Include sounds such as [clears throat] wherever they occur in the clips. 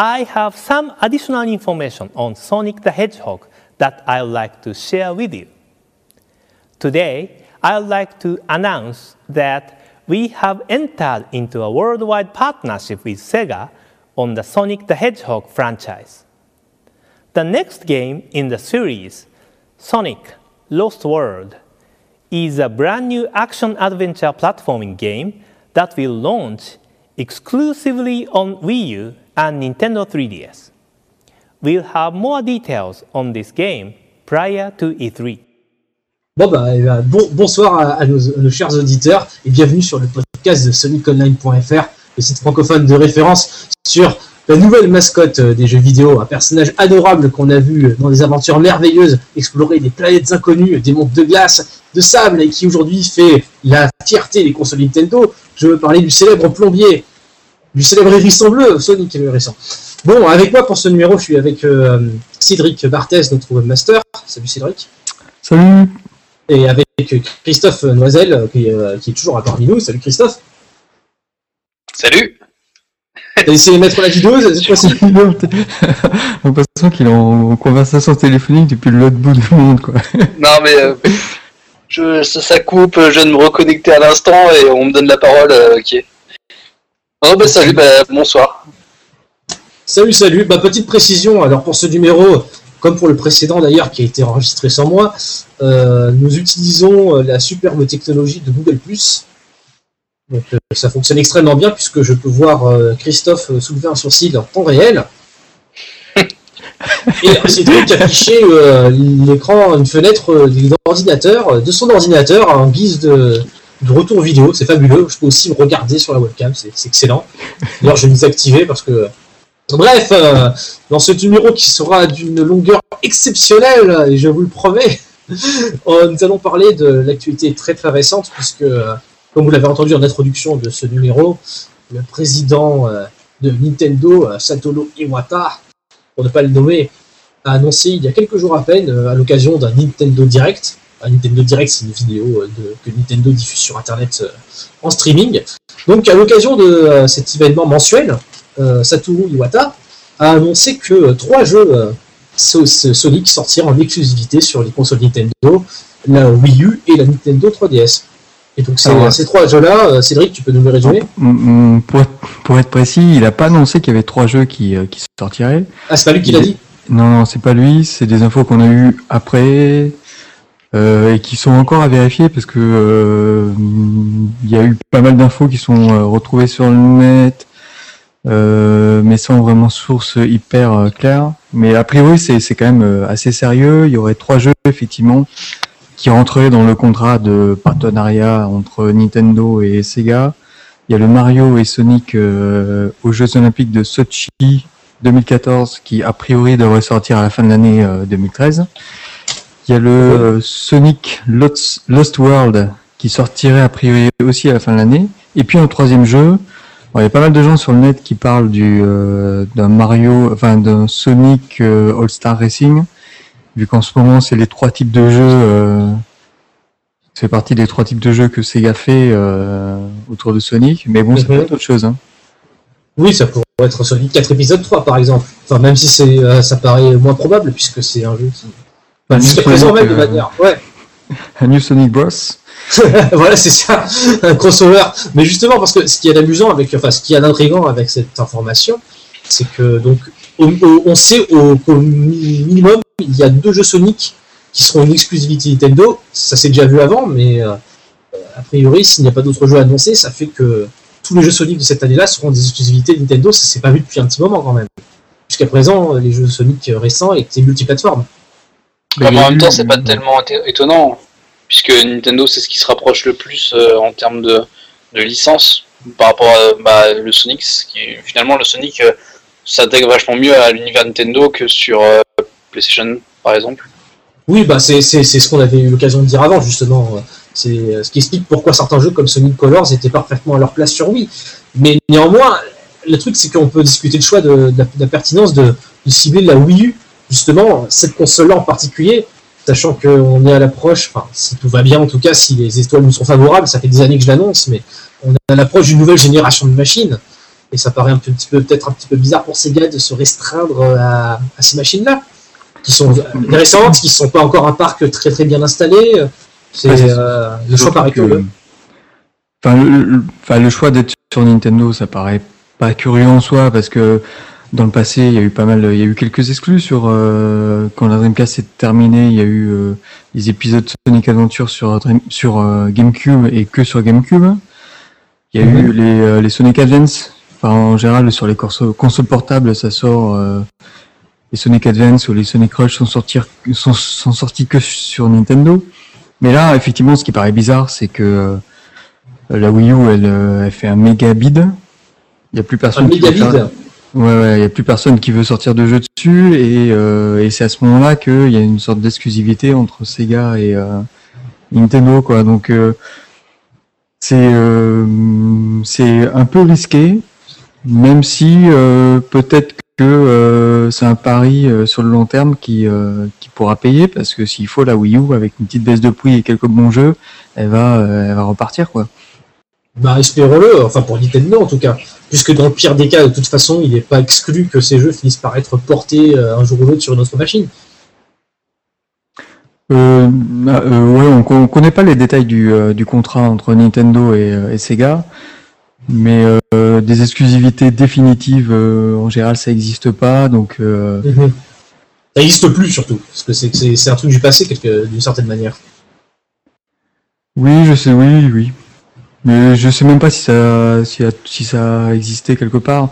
I have some additional information on Sonic the Hedgehog that I would like to share with you. Today, I would like to announce that we have entered into a worldwide partnership with Sega on the Sonic the Hedgehog franchise. The next game in the series, Sonic Lost World, is a brand new action adventure platforming game that will launch exclusively on Wii U and Nintendo 3DS. We'll have more details on this game prior to E3. Bon, bah, eh ben, bon, bonsoir à, nos, à nos chers auditeurs et bienvenue sur le podcast de SonicOnline.fr, le site francophone de référence sur la nouvelle mascotte euh, des jeux vidéo, un personnage adorable qu'on a vu dans des aventures merveilleuses, explorer des planètes inconnues, des mondes de glace, de sable et qui aujourd'hui fait la fierté des consoles Nintendo. Je veux parler du célèbre plombier, du célèbre hérisson bleu, Sonic le hérisson. Bon, avec moi pour ce numéro, je suis avec euh, Cédric Barthès, notre webmaster. Salut Cédric. Salut Et avec Christophe Noisel, euh, qui, euh, qui est toujours à parmi nous. Salut Christophe. Salut T'as essayé de mettre la vidéo cette [laughs] fois-ci J'ai l'impression qu'il est en conversation téléphonique depuis l'autre bout du monde, quoi. Non mais euh, je, ça, ça coupe, je viens de me reconnecter à l'instant et on me donne la parole, euh, ok. Oh bah salut, bah, bonsoir. Salut, salut. Bah, petite précision, alors pour ce numéro, comme pour le précédent d'ailleurs, qui a été enregistré sans moi, euh, nous utilisons euh, la superbe technologie de Google+. Donc euh, ça fonctionne extrêmement bien puisque je peux voir euh, Christophe soulever un sourcil en temps réel. [laughs] Et c'est donc afficher l'écran, une fenêtre d'ordinateur, de son ordinateur en guise de, de retour vidéo. C'est fabuleux. Je peux aussi me regarder sur la webcam, c'est excellent. D'ailleurs, je vais les activer parce que. Bref, euh, dans ce numéro qui sera d'une longueur exceptionnelle, et je vous le promets, [laughs] euh, nous allons parler de l'actualité très très récente, puisque, euh, comme vous l'avez entendu en introduction de ce numéro, le président de Nintendo, Satoru Iwata, pour ne pas le nommer, a annoncé il y a quelques jours à peine, à l'occasion d'un Nintendo Direct, un Nintendo Direct, c'est une vidéo euh, de- que Nintendo diffuse sur Internet euh, en streaming. Donc, à l'occasion de euh, cet événement mensuel, Satoru Iwata a annoncé que trois jeux So- So- Sonic sortiront en exclusivité sur les consoles Nintendo, la Wii U et la Nintendo 3DS. Et donc, ces, Ah ouais. ces trois jeux-là, Cédric, tu peux nous les résumer? Pour être, pour être précis, il a pas annoncé qu'il y avait trois jeux qui, qui sortiraient. Ah, c'est pas lui qui l'a dit? Non, non, c'est pas lui, c'est des infos qu'on a eues après euh, et qui sont encore à vérifier parce que euh, il y a eu pas mal d'infos qui sont euh, retrouvées sur le net, euh, mais sans vraiment source hyper claire. Mais a priori, c'est quand même assez sérieux. Il y aurait trois jeux effectivement qui rentreraient dans le contrat de partenariat entre Nintendo et Sega. Il y a le Mario et Sonic aux Jeux Olympiques de Sochi 2014 qui a priori devrait sortir à la fin de l'année euh, 2013. Il y a le euh, Sonic Lost, Lost World qui sortirait a priori aussi à la fin de l'année. Et puis un troisième jeu. Bon, il y a pas mal de gens sur le net qui parlent du euh, d'un Mario, enfin d'un Sonic euh, All Star Racing, vu qu'en ce moment c'est les trois types de jeux. Euh, c'est partie des trois types de jeux que Sega fait autour de Sonic. Mais bon, c'est Mhm. pas autre chose. Hein. Oui, ça pourrait être Sonic 4 épisode 3 par exemple. Enfin, même si c'est, ça paraît moins probable puisque c'est un jeu qui. Un Sonic, même de euh, manière. Ouais, [laughs] un New Sonic Bros. [laughs] voilà, c'est ça, un crossover. Mais justement, parce que ce qui est amusant avec, enfin, ce qui est intriguant avec cette information, c'est que donc, au- au- on sait au, minimum, il y a deux jeux Sonic qui seront une exclusivité Nintendo. Ça s'est déjà vu avant, mais euh, a priori, s'il n'y a pas d'autres jeux annoncés, ça fait que tous les jeux Sonic de cette année-là seront des exclusivités Nintendo. Ça s'est pas vu depuis un petit moment quand même. Jusqu'à présent, les jeux Sonic récents étaient multiplateformes. Mais Bah, en même temps, c'est pas tellement éton- étonnant, puisque Nintendo, c'est ce qui se rapproche le plus euh, en termes de, de licence par rapport à bah, le Sonic. Qui, finalement, le Sonic euh, s'intègre vachement mieux à l'univers Nintendo que sur euh, PlayStation, par exemple. Oui, bah c'est ce qu'on avait eu l'occasion de dire avant, justement. C'est euh, ce qui explique pourquoi certains jeux comme Sonic Colors étaient parfaitement à leur place sur Wii. Mais néanmoins, le truc, c'est qu'on peut discuter le choix de, de la, de la pertinence de, de cibler la Wii U, justement, cette console-là en particulier, sachant qu'on est à l'approche, enfin, si tout va bien en tout cas, si les étoiles nous sont favorables, ça fait des années que je l'annonce, mais on est à l'approche d'une nouvelle génération de machines. Et ça paraît un petit peu, peut-être un petit peu bizarre pour Sega de se restreindre à, ces machines-là, qui sont récentes, qui ne sont pas encore un parc très très bien installé. C'est euh, le choix paraît curieux. Enfin, le, enfin, le choix d'être sur Nintendo, ça paraît pas curieux en soi parce que dans le passé, il y a eu pas mal, il y a eu quelques exclus sur euh, quand la Dreamcast s'est terminée, il y a eu euh, des épisodes Sonic Adventure sur sur GameCube et que sur GameCube. Il y a eu mhm. les, les Sonic Advance en général, sur les consoles portables, ça sort. Euh, les Sonic Advance ou les Sonic Rush sont, sortis, sont, sont sortis que sur Nintendo. Mais là, effectivement, ce qui paraît bizarre, c'est que euh, la Wii U, elle, euh, elle, fait un méga bid. Il n'y a plus personne qui veut faire... ouais, ouais, il y a plus personne qui veut sortir de jeu dessus, et, euh, et c'est à ce moment-là qu'il y a une sorte d'exclusivité entre Sega et Nintendo, quoi. Donc c'est c'est un peu risqué même si euh, peut-être que euh, c'est un pari euh, sur le long terme qui, qui pourra payer, parce que s'il faut la Wii U avec une petite baisse de prix et quelques bons jeux, elle va, elle va repartir quoi. Bah espérons-le, enfin pour Nintendo en tout cas, puisque dans le pire des cas, de toute façon, il n'est pas exclu que ces jeux finissent par être portés un jour ou l'autre sur une autre machine. Euh, bah, ouais, on, ne connaît pas les détails du, du contrat entre Nintendo et, et Sega. Mais euh, des exclusivités définitives, euh, en général, ça n'existe pas. Donc, euh, mhm. Ça n'existe plus surtout, parce que c'est un truc du passé d'une certaine manière. Oui, je sais, oui, oui. Mais je sais même pas si ça, si, si ça existait quelque part.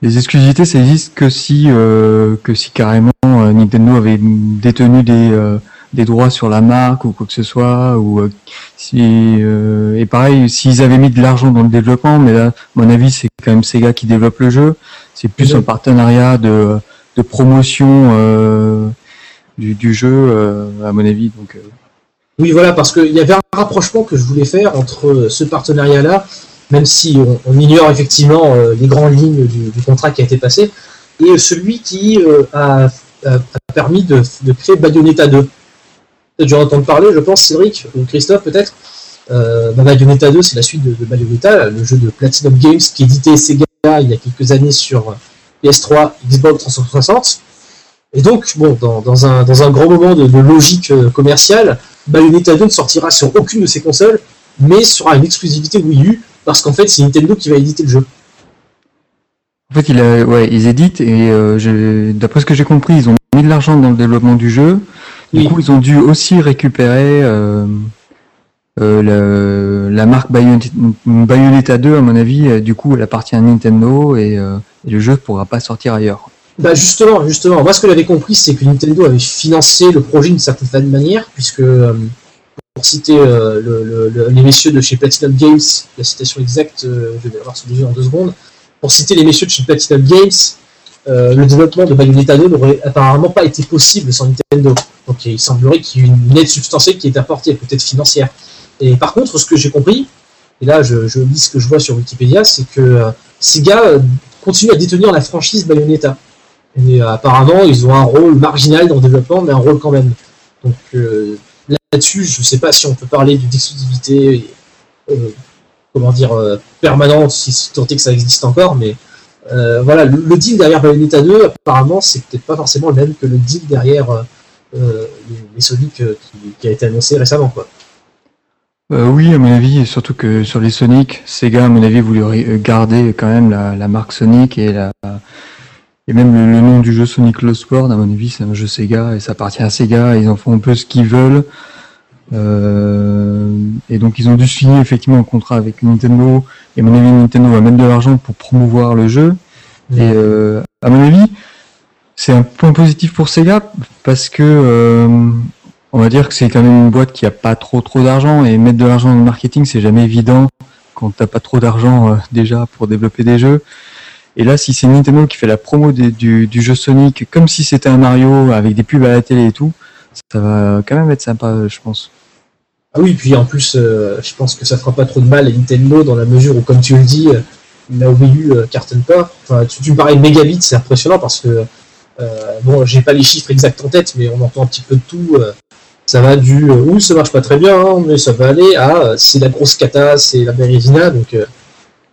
Les exclusivités, ça existe que si, que si carrément Nintendo avait détenu des des droits sur la marque ou quoi que ce soit ou euh, si euh, et pareil s'ils avaient mis de l'argent dans le développement mais là à mon avis c'est quand même Sega qui développe le jeu c'est plus un partenariat de, de promotion euh, du, du, jeu à mon avis donc oui voilà parce qu'il y avait un rapprochement que je voulais faire entre ce partenariat là même si on, ignore effectivement les grandes lignes du, contrat qui a été passé et celui qui a, permis de, de créer Bayonetta 2 peut-être dû entendre parler, je pense, Cédric ou Christophe peut-être. Euh, bah, Bayonetta 2, c'est la suite de, Bayonetta, le jeu de Platinum Games qui éditait Sega il y a quelques années sur PS3, Xbox 360. Et donc, bon, dans, un, dans un grand moment de, logique euh, commerciale, Bayonetta 2 ne sortira sur aucune de ces consoles, mais sera une exclusivité Wii U, parce qu'en fait, c'est Nintendo qui va éditer le jeu. En fait, il ouais, ils éditent, et euh, d'après ce que j'ai compris, ils ont mis de l'argent dans le développement du jeu, du coup, ils ont dû aussi récupérer euh, euh, la marque Bayonetta, 2, à mon avis. Du coup, elle appartient à Nintendo et, le jeu ne pourra pas sortir ailleurs. Bah justement, justement, moi ce que j'avais compris, c'est que Nintendo avait financé le projet d'une certaine manière, puisque pour citer les messieurs de chez Platinum Games, la citation exacte, je vais avoir sur le en deux secondes, pour citer les messieurs de chez Platinum Games, le développement de Bayonetta 2 n'aurait apparemment pas été possible sans Nintendo. Donc il semblerait qu'il y ait une aide substantielle qui est apportée, peut-être financière. Et par contre, ce que j'ai compris, et là je, lis ce que je vois sur Wikipédia, c'est que euh, Sega euh, continue à détenir la franchise Bayonetta. Et euh, apparemment, ils ont un rôle marginal dans le développement, mais un rôle quand même. Donc là-dessus, je ne sais pas si on peut parler d'une exclusivité, comment dire, permanente, si tant est que ça existe encore, mais voilà, le, deal derrière Bayonetta 2, apparemment, c'est peut-être pas forcément le même que le deal derrière euh, les, Sonic euh, qui, a été annoncé récemment. Euh, oui, à mon avis, surtout que sur les Sonic, Sega, à mon avis, voulait garder quand même la, marque Sonic et la et même le, nom du jeu Sonic Lost World, à mon avis, c'est un jeu Sega et ça appartient à Sega. Ils en font un peu ce qu'ils veulent. et donc ils ont dû signer effectivement un contrat avec Nintendo. Et à mon avis, Nintendo va mettre de l'argent pour promouvoir le jeu. Et à mon avis, c'est un point positif pour Sega parce que euh, on va dire que c'est quand même une boîte qui a pas trop trop d'argent et mettre de l'argent dans le marketing c'est jamais évident quand t'as pas trop d'argent euh, déjà pour développer des jeux. Et là, si c'est Nintendo qui fait la promo du, jeu Sonic comme si c'était un Mario avec des pubs à la télé et tout, ça va quand même être sympa, je pense. Ah oui, puis en plus, euh, je pense que ça fera pas trop de mal à Nintendo dans la mesure où, comme tu le dis, la Wii U cartonne pas. Enfin, tu, tu parlais de mégabits, c'est impressionnant parce que euh, bon, j'ai pas les chiffres exacts en tête, mais on entend un petit peu de tout. Euh, ça va du euh, oui, ça marche pas très bien, hein, mais ça va aller à c'est la grosse cata, c'est la Bérésina. Donc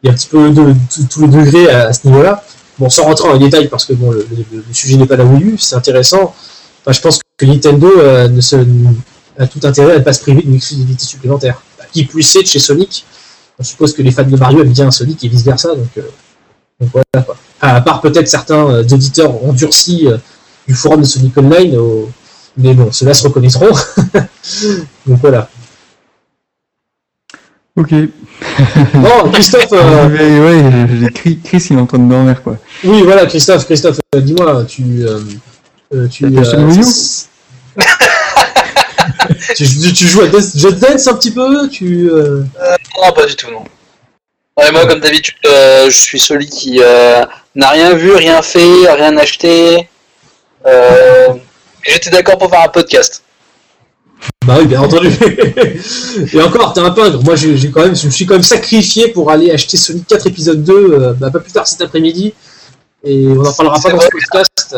il y a un petit peu de, tout, tout le degré à, à ce niveau-là. Bon, sans rentrer dans les détails, parce que bon, le, le- le sujet n'est pas là voulu, c'est intéressant. Enfin, je pense que Nintendo euh, ne se, a tout intérêt à ne pas se priver d'une exclusivité supplémentaire. Bah, Qui puisse être chez Sonic. On suppose que les fans de Mario aiment bien Sonic et vice versa, donc, euh, donc voilà quoi. À part peut-être certains euh, auditeurs endurcis euh, du forum de Sonic Online, au- mais bon, ceux-là se reconnaîtront. [laughs] donc voilà. Ok. [laughs] Bon, Christophe, euh, [laughs] Mais ouais, j'ai- Chris, Chris, il est en train de dormir, quoi. oui, voilà, Christophe, Christophe, euh, dis-moi, tu, euh, euh, tu, [laughs] tu, tu- tu joues à Just Dance un petit peu, tu, euh, Non, pas du tout, non. Ouais, moi, comme d'habitude, euh, je suis celui qui euh, n'a rien vu, rien fait, rien acheté. Euh, et J'étais d'accord pour faire un podcast. Bah oui, bien entendu. [laughs] Et encore, t'es un pingre. Moi, j'ai j'ai quand même, je me suis quand même sacrifié pour aller acheter Sonic 4 épisode 2, euh, bah, pas plus tard cet après-midi. Et on en parlera pas dans ce podcast.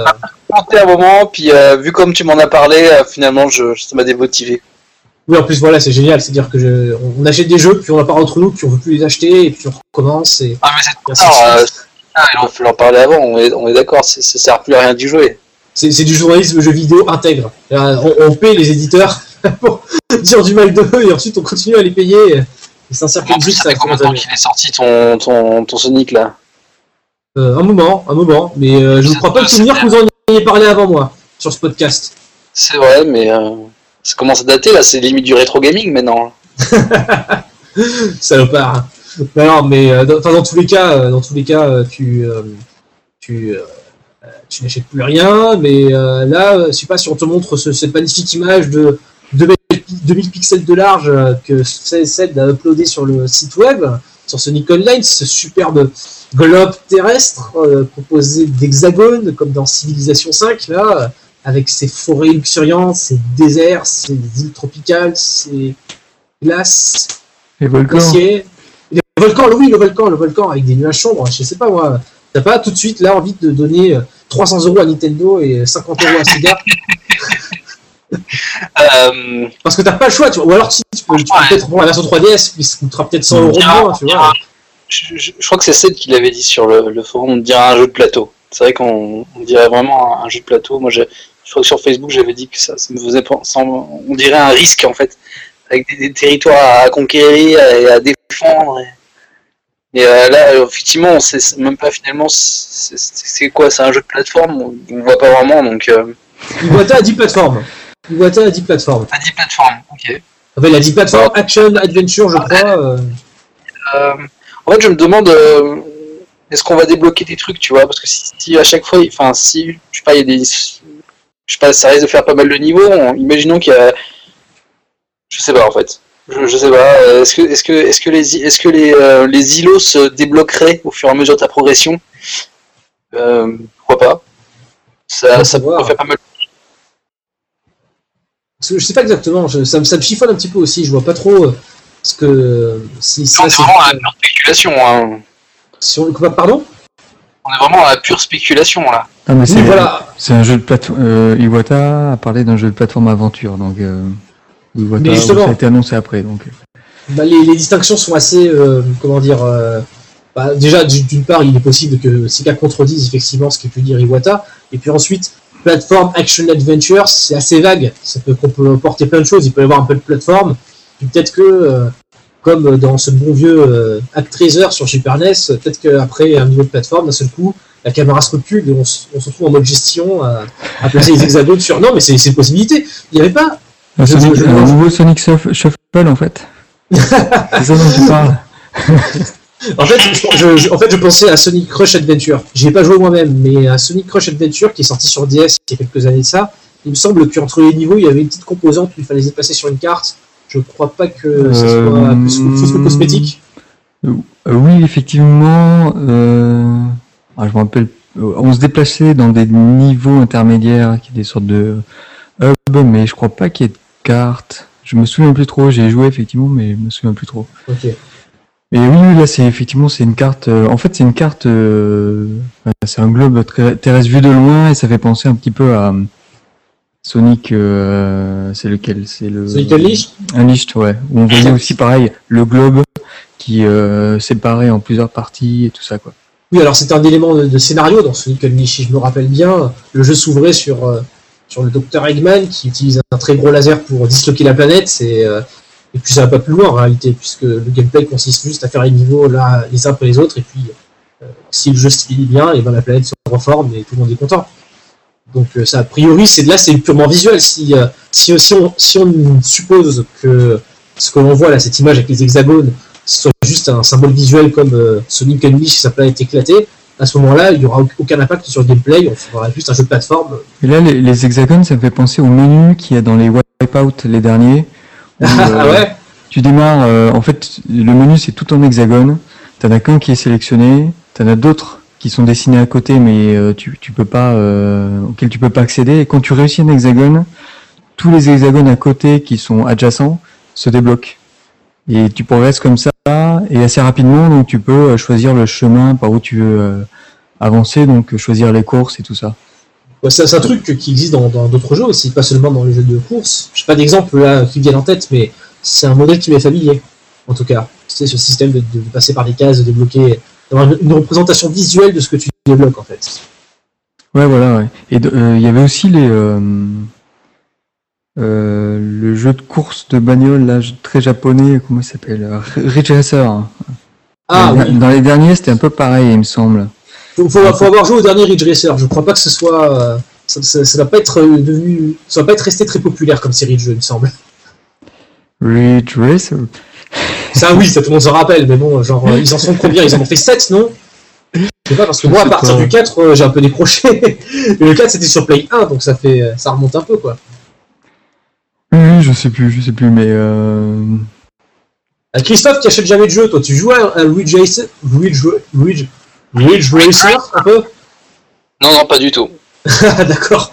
Tenté un moment, puis euh, vu comme tu m'en as parlé, euh, finalement, je, ça m'a démotivé. Oui, en plus, voilà, c'est génial. C'est-à-dire que je, on achète des jeux, puis on en parle entre nous, puis on veut plus les acheter, et puis on recommence. Et... Ah, mais c'est tard. il faut en parler avant, on est, on est d'accord, c'est- ça sert plus à rien d'y jouer. C'est c'est du journalisme jeu vidéo intègre. On, on paie les éditeurs [laughs] pour dire du mal d'eux, et ensuite on continue à les payer. Et c'est un cercle vicieux, ça fait combien de temps qu'il est sorti ton, ton, ton Sonic là Euh, un moment, un moment, mais euh, je ne crois pas me souvenir que vous en ayez parlé avant moi sur ce podcast. C'est vrai, mais euh, ça commence à dater là, c'est limite du rétro gaming maintenant. [laughs] Salopard. Mais non, mais dans, dans tous les cas, dans tous les cas, tu, tu, tu n'achètes plus rien. Mais euh, là, je sais pas si on te montre ce- cette magnifique image de 2000, 2000 pixels de large euh, que CSL a uploadé sur le site web, sur ce Nikon Line, ce superbe globe terrestre euh, composé d'hexagones, comme dans Civilisation 5, là, euh, avec ses forêts luxuriantes, ses déserts, ses îles tropicales, ses glaces, Les volcans. glaciers. Le volcan, le- oui, le volcan, le volcan avec des nuages sombres, je sais pas moi. T'as pas tout de suite là envie de donner euh, 300 euros à Nintendo et 50 euros à Sega? Euh, parce que t'as pas le choix, tu vois. Ou alors si tu peux, tu peux Ouais. peut-être prendre la version 3DS qui coûtera peut-être 100 euros de moins, tu vois. je, je- je crois que c'est Seth qui l'avait dit sur le, le forum, on dirait un jeu de plateau. C'est vrai qu'on on dirait vraiment un, un jeu de plateau. Moi, je, je crois que sur Facebook, j'avais dit que ça, ça me faisait penser, on dirait un risque en fait, avec des, des territoires à conquérir et à défendre. Et, et, euh, là, euh, effectivement, on sait même pas finalement c'est quoi, c'est un jeu de plateforme, on, on voit pas vraiment, donc euh, Iwata a 10 plateformes. Iwata a 10 plateformes. pas 10 plateformes, ok. Enfin, il a 10 plateformes, action, adventure, je crois. euh. Euh, en fait, je me demande, euh, est-ce qu'on va débloquer des trucs, tu vois Parce que si, si à chaque fois, enfin, si, je sais pas, il y a des. Je sais pas, ça risque de faire pas mal de niveaux. on- imaginons qu'il y a. Je sais pas, en fait. Je, je sais pas. euh, Est-ce que, est-ce que, est-ce que les, est-ce que les, euh, les îlots se débloqueraient au fur et à mesure de ta progression? Euh, Pourquoi pas? Ça, ça faire pas mal. Que je sais pas exactement, je- ça, me- ça me chiffonne un petit peu aussi, je vois pas trop euh, ce que. Si On ça, est c'est. vraiment à la pure spéculation. Hein. si on- Pardon? On est vraiment à la pure spéculation là. Ah, mais Oui, c'est voilà. c'est un jeu de plateforme. Euh, Iwata a parlé d'un jeu de plateforme aventure, donc euh, Iwata Mais justement- ça a été annoncé après, donc. euh. Bah, les, les distinctions sont assez, euh, comment dire, euh, bah, déjà d'une part il est possible que Sega contredise effectivement ce que peut dire Iwata, et puis ensuite plateforme action adventure c'est assez vague, ça peut qu'on peut porter plein de choses, il peut y avoir un peu de plateforme, puis peut-être que euh, comme dans ce bon vieux euh, Actraiser sur Super NES, peut-être qu'après un niveau de plateforme d'un seul coup la caméra se recule et on, se- on se retrouve en mode gestion à, à placer les hexagones sur. Non, mais c'est c'est une possibilité. Il n'y avait pas Un, Je- Sonic- je- je- un nouveau Sonic Shuff- Shuffle en fait. [laughs] c'est ça dont tu parles. [laughs] En fait, je, en fait, je pensais à Sonic Crush Adventure. J'y ai pas joué moi-même, mais à Sonic Crush Adventure qui est sorti sur DS il y a quelques années de ça, il me semble qu'entre les niveaux, il y avait une petite composante où il fallait se déplacer sur une carte. Je crois pas que ce soit Euh, plus, plus que cosmétique. Euh, oui, effectivement. Euh... ah, je me rappelle. On se déplaçait dans des niveaux intermédiaires, qui étaient des sortes de hub, mais je crois pas qu'il y ait de cartes. Je me souviens plus trop. J'ai joué effectivement, mais je me souviens plus trop. Ok. Mais oui, là, c'est effectivement, c'est une carte. euh, en fait, c'est une carte. euh, c'est un globe très- terrestre vu de loin et ça fait penser un petit peu à euh, Sonic. euh, c'est lequel? C'est le. Sonic Unleashed? Unleashed, ouais. Où on voyait aussi pareil le globe qui euh, séparait en plusieurs parties et tout ça quoi. Oui, alors c'était un élément de, de scénario dans Sonic Unleashed, si je me rappelle bien. Le jeu s'ouvrait sur, euh, sur le docteur Eggman qui utilise un très gros laser pour disloquer la planète. Euh, et puis ça va pas plus loin en réalité, puisque le gameplay consiste juste à faire les niveaux là, les uns après les autres. Et puis euh, si le jeu se finit bien, et ben la planète se reforme et tout le monde est content. Donc euh, ça, a priori, c'est là, c'est purement visuel. Si, euh, si, si, on, si on suppose que ce que l'on voit là, cette image avec les hexagones, soit juste un symbole visuel comme euh, Sonic Unleashed, sa planète éclatée, à ce moment-là, il n'y aura aucun impact sur le gameplay, on fera juste un jeu de plateforme. Et là, les, les hexagones, ça me fait penser au menu qu'il y a dans les Wipeout les derniers. Où, ah euh, ouais Tu démarres, euh, en fait, le menu c'est tout en hexagone. T'en as qu'un qui est sélectionné, t'en as d'autres qui sont dessinés à côté, mais euh, tu, tu peux pas, euh, auxquels tu peux pas accéder. Et quand tu réussis un hexagone, tous les hexagones à côté qui sont adjacents se débloquent. Et tu progresses comme ça, et assez rapidement, donc tu peux choisir le chemin par où tu veux avancer, donc choisir les courses et tout ça. C'est un truc qui existe dans d'autres jeux aussi, pas seulement dans les jeux de course. Je sais pas d'exemple là qui viennent en tête, mais c'est un modèle qui m'est familier, en tout cas. C'est ce système de, de passer par des cases, de débloquer, d'avoir une, une représentation visuelle de ce que tu débloques en fait. Ouais, voilà, ouais. Et euh, il y avait aussi les, euh, euh, le jeu de course de bagnole, là, très japonais, comment il s'appelle? Ridge Racer. hein. Ah dans, oui, dans les derniers, c'était un peu pareil, il me semble. Faut, faut, faut avoir joué au dernier Ridge Racer. Je crois pas que ce soit, euh, ça, ça, ça va pas être euh, devenu, ça va pas être resté très populaire comme série de jeux, il me semble. Ridge Racer Ça oui, ça tout le monde s'en rappelle, mais bon, genre euh, ils en sont combien? Ils en ont fait 7 non? Je sais pas parce que moi à partir du 4 euh, j'ai un peu décroché. Mais le 4 c'était sur Play 1 donc ça fait ça remonte un peu quoi. Oui, je sais plus, je sais plus, mais euh... Christophe qui achète jamais de jeu, toi tu joues à Ridge Racer Ridge, Ridge, Ridge Racer un peu Non, non, pas du tout. Ah, [laughs] D'accord.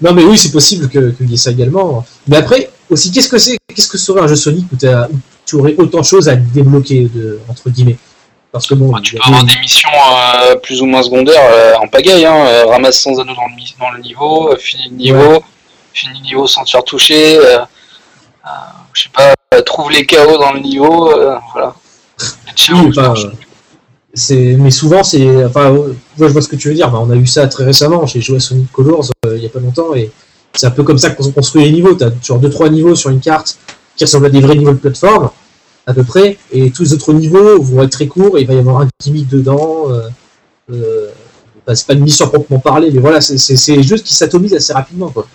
Non mais oui c'est possible que qu'il y ait ça également. Mais après aussi qu'est-ce que c'est Qu'est-ce que serait un jeu Sonic où, t'as- où tu aurais autant de choses à débloquer de, entre guillemets? Parce que bon, Bah, tu peux a- avoir des missions euh, plus ou moins secondaires euh, en pagaille, hein, euh, ramasse sans anneaux dans le, mi- dans le niveau, euh, finis le niveau, finis le niveau sans te faire toucher, euh, euh, je sais pas, euh, trouve les KO dans le niveau, euh, voilà. Oui. C'est mais souvent c'est enfin euh, je vois ce que tu veux dire. On a eu ça très récemment j'ai joué à Sonic Colors euh, il y a pas longtemps et c'est un peu comme ça qu'on construit les niveaux. T'as genre deux trois niveaux sur une carte qui ressemblent à des vrais niveaux de plateforme à peu près et tous les autres niveaux vont être très courts et il va y avoir un gimmick dedans euh, euh, c'est pas une mission proprement parler mais voilà c'est jeux qui s'atomisent assez rapidement quoi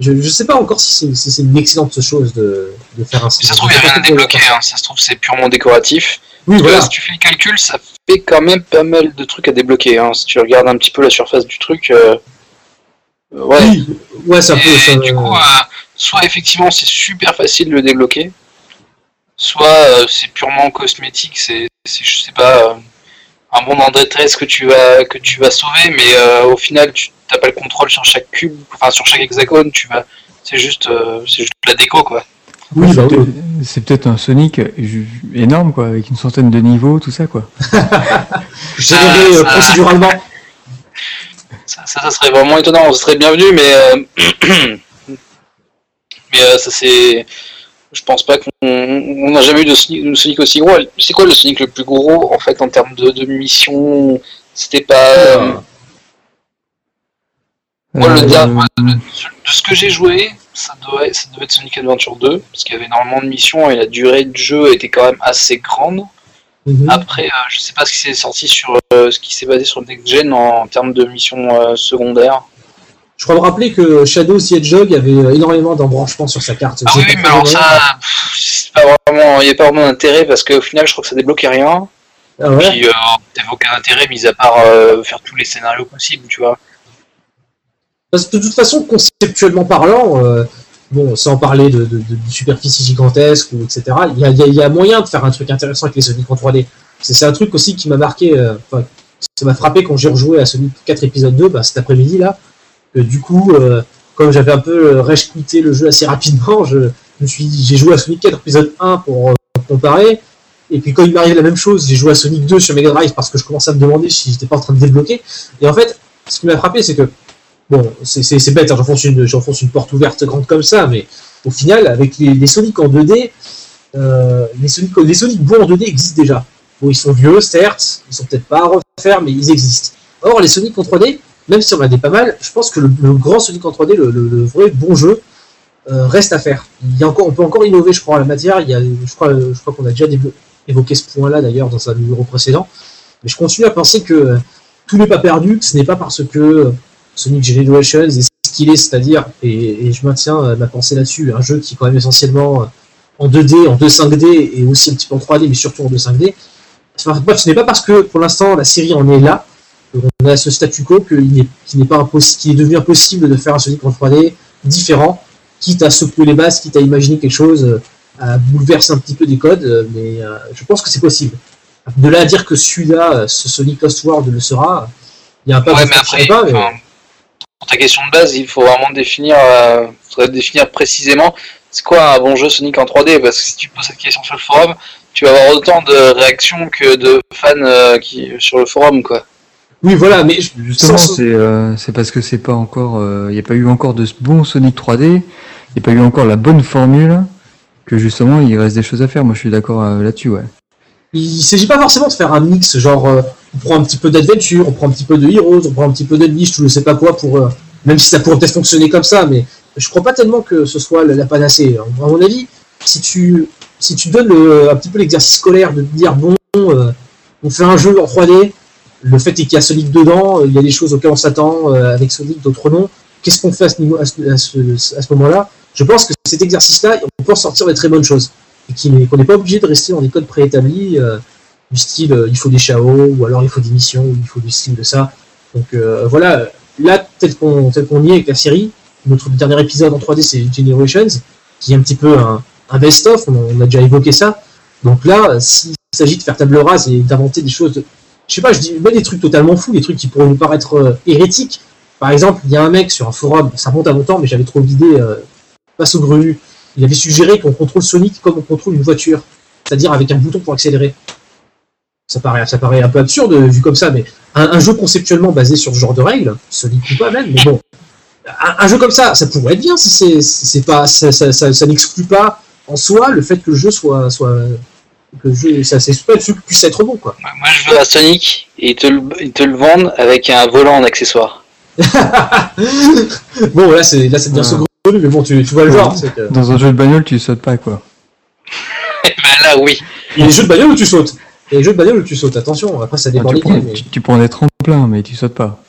je, je sais pas encore si c'est si une excellente chose de, de faire un ça se trouve, il n'y a rien à débloquer, hein. ça se trouve, c'est purement décoratif. oui voilà Si tu fais le calcul, ça fait quand même pas mal de trucs à débloquer. Hein. Si tu regardes un petit peu la surface du truc, euh, euh, ouais. oui ouais ça peut ça, du coup, euh, soit effectivement c'est super facile de le débloquer, soit euh, c'est purement cosmétique, c'est, je sais pas, un bon en détresse que tu vas que tu vas sauver, mais euh, au final tu n'as pas le contrôle sur chaque cube, enfin sur chaque hexagone, tu vas, c'est juste, euh, c'est juste de la déco quoi. oui, c'est bah, peut-être- oui. c'est peut-être un Sonic énorme, quoi, avec une centaine de niveaux, tout ça, quoi. [laughs] généré euh, ça- procéduralement Ça, ça, ça serait vraiment étonnant, ce serait bienvenu, mais euh, [clears throat] mais euh, ça c'est, je pense pas qu'on on n'a jamais eu de Sonic, aussi gros. C'est quoi le Sonic le plus gros en fait en termes de, de mission? C'était pas euh, Moi, le Euh, dernier- de ce que j'ai joué, ça devait, ça devait être Sonic Adventure 2 parce qu'il y avait énormément de missions et la durée de jeu était quand même assez grande. Mhm. Après, euh, je sais pas ce qui s'est sorti sur euh, ce qui s'est basé sur Next Gen en, en termes de missions euh, secondaires. Je crois me rappeler que Shadow the Hedgehog avait euh, énormément d'embranchements sur sa carte. Ah oui, mais alors ça, il n'y a pas vraiment d'intérêt parce qu'au final, je crois que ça débloquait rien. Ah ouais Puis, euh, t'avais aucun intérêt, mis à part euh, faire tous les scénarios possibles, tu vois. Parce que de toute façon, conceptuellement parlant, euh, bon, sans parler de, de, superficie gigantesque, ou etc., il y a, il y a- il y a moyen de faire un truc intéressant avec les Sonic en 3D. C'est un truc aussi qui m'a marqué, ça m'a frappé quand j'ai rejoué à Sonic 4 épisode 2, bah, cet après-midi là. Que du coup, euh, comme j'avais un peu euh, rage quitté le jeu assez rapidement, je, me suis j'ai joué à Sonic 4 épisode 1 pour euh, comparer. Et puis quand il m'arrive la même chose, j'ai joué à Sonic 2 sur Mega Drive parce que je commençais à me demander si j'étais pas en train de débloquer. Et en fait, ce qui m'a frappé, c'est que Bon, c'est- bête, hein, j'enfonce une, une porte ouverte grande comme ça, mais au final, avec les, Sonic en 2D, euh, les, Sonic, les Sonic bons en 2D existent déjà. Bon, ils sont vieux, certes, ils sont peut-être pas à refaire, mais ils existent. Or, les Sonic en 3D, même si on a des pas mal, je pense que le, le grand Sonic en 3D, le, le- le vrai bon jeu, euh, reste à faire. Il y a encore, on peut encore innover, je crois, en la matière. Il y a, je crois, je crois qu'on a déjà évoqué ce point-là d'ailleurs dans un numéro précédent. Mais je continue à penser que euh, tout n'est pas perdu, que ce n'est pas parce que euh, Sonic Generations est ce qu'il est, c'est-à-dire, et, et je maintiens euh, ma pensée là-dessus, un jeu qui est quand même essentiellement en 2D, en 2.5D et aussi un petit peu en 3D, mais surtout en 2.5D. Enfin, bref, ce n'est pas parce que pour l'instant la série en est là, qu'on a ce statu quo qu'il n'est, pas impossible, qu'il est devenu impossible de faire un Sonic en 3D différent, quitte à secouer les bases, quitte à imaginer quelque chose, euh, à bouleverser un petit peu des codes, euh, mais euh, je pense que c'est possible. De là à dire que celui-là, ce Sonic Lost World le sera, il y a un pas Ouais, de mais après, pas, mais- enfin, pour ta question de base, il faut vraiment définir, euh, faudrait définir précisément c'est quoi un bon jeu Sonic en 3D, parce que si tu poses cette question sur le forum, tu vas avoir autant de réactions que de fans euh, qui sur le forum, quoi. Oui, voilà, mais je- Justement, c'est euh, c'est parce que c'est pas encore, il n'y a pas eu encore de bon Sonic 3D, il n'y a pas eu encore la bonne formule, que justement il reste des choses à faire. Moi, je suis d'accord euh, là-dessus, ouais. il s'agit pas forcément de faire un mix, genre euh, on prend un petit peu d'adventure, on prend un petit peu de Heroes, on prend un petit peu de niche, ou je sais pas quoi pour, euh, même si ça pourrait peut-être fonctionner comme ça, mais je crois pas tellement que ce soit la, la panacée. À mon avis, si tu si tu donnes le- un petit peu l'exercice scolaire de dire bon, euh, on fait un jeu en 3D, le fait est qu'il y a Sonic dedans, euh, il y a des choses auxquelles on s'attend euh, avec Sonic, d'autres non. Qu'est-ce qu'on fait à ce niveau, à ce, à ce- à ce moment-là? Je pense que cet exercice-là, on peut en sortir des très bonnes choses et qu'on n'est pas obligé de rester dans des codes préétablis euh, du style euh, il faut des chaos ou alors il faut des missions ou il faut du style de ça. Donc euh, voilà, là tel qu'on qu'on y est avec la série, notre dernier épisode en 3D c'est Generations, qui est un petit peu un, un best-of, on, a déjà évoqué ça. Donc là, s'il s'agit de faire table rase et d'inventer des choses, je sais pas, je dis des trucs totalement fous, des trucs qui pourraient nous paraître euh, hérétiques. Par exemple, il y a un mec sur un forum, ça remonte à longtemps, mais j'avais trop l'idée euh, face au. Il avait suggéré qu'on contrôle Sonic comme on contrôle une voiture, c'est-à-dire avec un bouton pour accélérer. Ça paraît, un peu absurde euh, vu comme ça, mais un, jeu conceptuellement basé sur ce genre de règles, Sonic ou pas même, mais bon, un, jeu comme ça, ça pourrait être bien si c'est, pas, ça, n'exclut pas en soi le fait que le jeu soit, le jeu, ça, le jeu puisse être bon quoi. Moi, je veux un Sonic et ils te le, ils te le vendent avec un volant en accessoire. [laughs] bon, là c'est, là c'est bien Ouais. saugrenu, mais bon, tu, tu vois le genre. Ouais. c'est que- Dans un jeu de bagnole, tu sautes pas, quoi. [laughs] ben là, oui. Il y a des jeux de bagnole où tu sautes. Il y a des jeux de bagnole où tu sautes. Attention, après ça dépend Ah, tu, prends, mais- tu, tu prends des tremplins, mais tu sautes pas.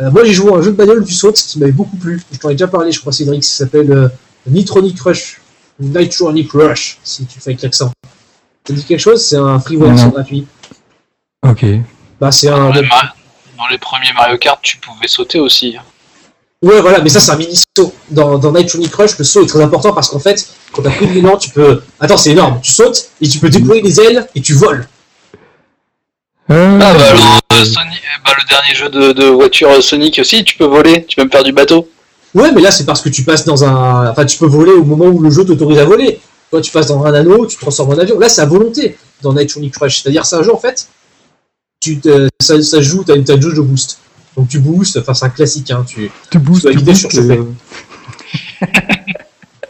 Euh, moi j'ai joué à un jeu de bagnole où tu sautes qui m'avait beaucoup plu. Je t'en ai déjà parlé, je crois, Cédric. Ça s'appelle euh, Nitronic Rush. Nitronic Rush, si tu fais avec l'accent. Ça dit quelque chose? C'est un freeware c'est gratuit. Ok. Bah, c'est un. Dans les, Mar- dans les premiers Mario Kart, tu pouvais sauter aussi. Ouais, voilà, mais ça c'est un mini saut. Dans, dans Nitronic Rush, le saut est très important parce qu'en fait, quand t'as pris de l'élan, tu peux. Attends, c'est énorme. Tu sautes et tu peux déployer les ailes et tu voles. Euh, Ah bah alors, euh, Sonic- eh bah, le dernier jeu de, de voiture Sonic aussi, tu peux voler, tu peux même faire du bateau. Ouais, mais là c'est parce que tu passes dans un. Enfin, tu peux voler au moment où le jeu t'autorise à voler. Toi, tu passes dans un anneau, tu te transformes en avion. Là, c'est à volonté dans Night Sonic Rush. C'est-à-dire, c'est un jeu en fait. Tu te... ça, ça joue, t'as une, t'as une jauge de boost. Donc tu boostes, enfin c'est un classique. Hein. Tu, tu boostes, tu éviter de boostes, euh, [laughs]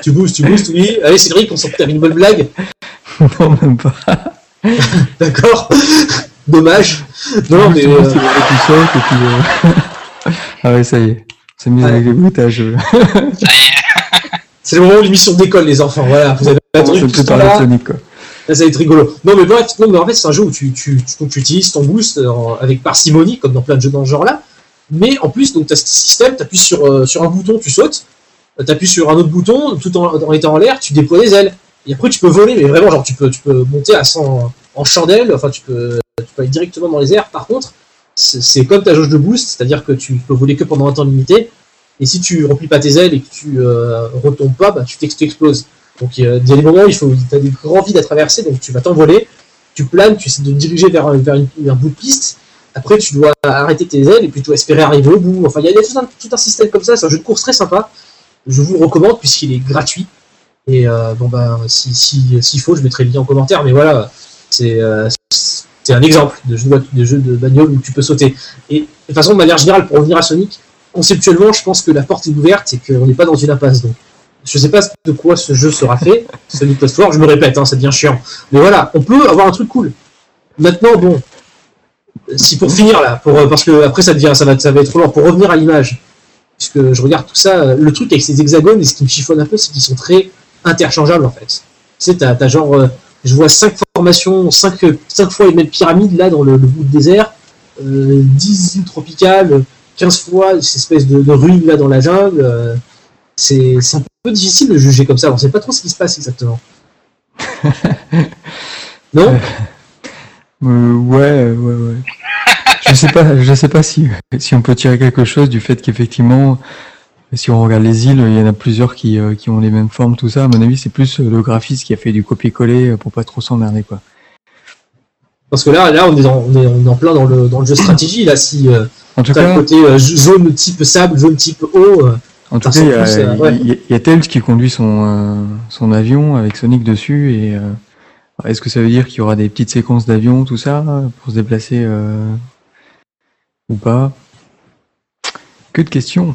tu boostes, tu boostes, oui. Allez, Cédric, on que t'avais une bonne blague. [laughs] Non, même pas. [laughs] D'accord. Dommage. Non, mais. Tu boostes, euh, tu sautes, et puis... euh, ah ouais, ça y est. C'est mis avec les bruitages. Euh. C'est le moment où l'émission décolle, les enfants. Voilà, vous avez de temps-là. Sonic. Là, ça va être rigolo. Non, mais bref, non, mais en fait, c'est un jeu où tu, tu, tu, utilises ton boost euh, avec parcimonie, comme dans plein de jeux dans ce genre-là. Mais en plus, donc, tu as ce système, tu appuies sur, euh, sur un bouton, tu sautes, tu appuies sur un autre bouton, tout en, en étant en l'air, tu déploies les ailes. Et après, tu peux voler, mais vraiment, genre, tu peux, tu peux monter à 100 en chandelle, enfin, tu peux, tu peux aller directement dans les airs. Par contre, c'est comme ta jauge de boost, c'est-à-dire que tu peux voler que pendant un temps limité. Et si tu remplis pas tes ailes et que tu euh, retombes pas, bah, tu t'ex- t'exploses. Donc il y a des moments où il faut, as des grands vides à traverser, donc tu vas t'envoler, tu planes, tu essaies de te diriger vers, vers un bout de piste. Après, tu dois arrêter tes ailes et puis espérer arriver au bout. Enfin, il y a, tout, un, système comme ça. C'est un jeu de course très sympa. Je vous le recommande puisqu'il est gratuit. Et euh, bon, ben, si, si, s'il faut, je mettrai le lien en commentaire. Mais voilà, c'est euh, c'est un exemple de jeu de, de jeu de bagnole où tu peux sauter. Et de toute façon, de manière générale, pour revenir à Sonic, conceptuellement, je pense que la porte est ouverte et qu'on n'est pas dans une impasse. Donc, Je sais pas de quoi ce jeu sera fait, Sonic Lost World, je me répète, hein, ça devient chiant. Mais voilà, on peut avoir un truc cool. Maintenant, bon, si pour finir là, pour, parce que après ça devient, ça va, ça va être trop long, pour revenir à l'image, puisque je regarde tout ça, le truc avec ces hexagones, et ce qui me chiffonne un peu, c'est qu'ils sont très interchangeables en fait. Tu sais, t'as, t'as genre, euh, je vois cinq formations, cinq, cinq fois les mêmes pyramides là dans le, le bout de désert, euh, 10 îles tropicales, 15 fois cette espèce de, de ruine là dans la jungle. euh, c'est, un peu difficile de juger comme ça, on sait pas trop ce qui se passe exactement. [laughs] non? Euh, ouais, ouais, ouais. Je sais pas, je sais pas si, si on peut tirer quelque chose du fait qu'effectivement, si on regarde les îles, il y en a plusieurs qui, euh, qui ont les mêmes formes, tout ça. À mon avis, c'est plus le graphiste qui a fait du copier-coller pour pas trop s'emmerder, quoi. Parce que là, là on, est dans- on, est, on est en plein dans le, dans le jeu stratégie. Là, si euh, En tout t'as le cas, côté euh, zone type sable, zone type eau, euh, en tout cas, il y a, à- ouais. il y a- il y a Tails qui conduit son, euh, son avion avec Sonic dessus et euh, est-ce que ça veut dire qu'il y aura des petites séquences d'avion, tout ça, pour se déplacer euh, ou pas? Que de questions.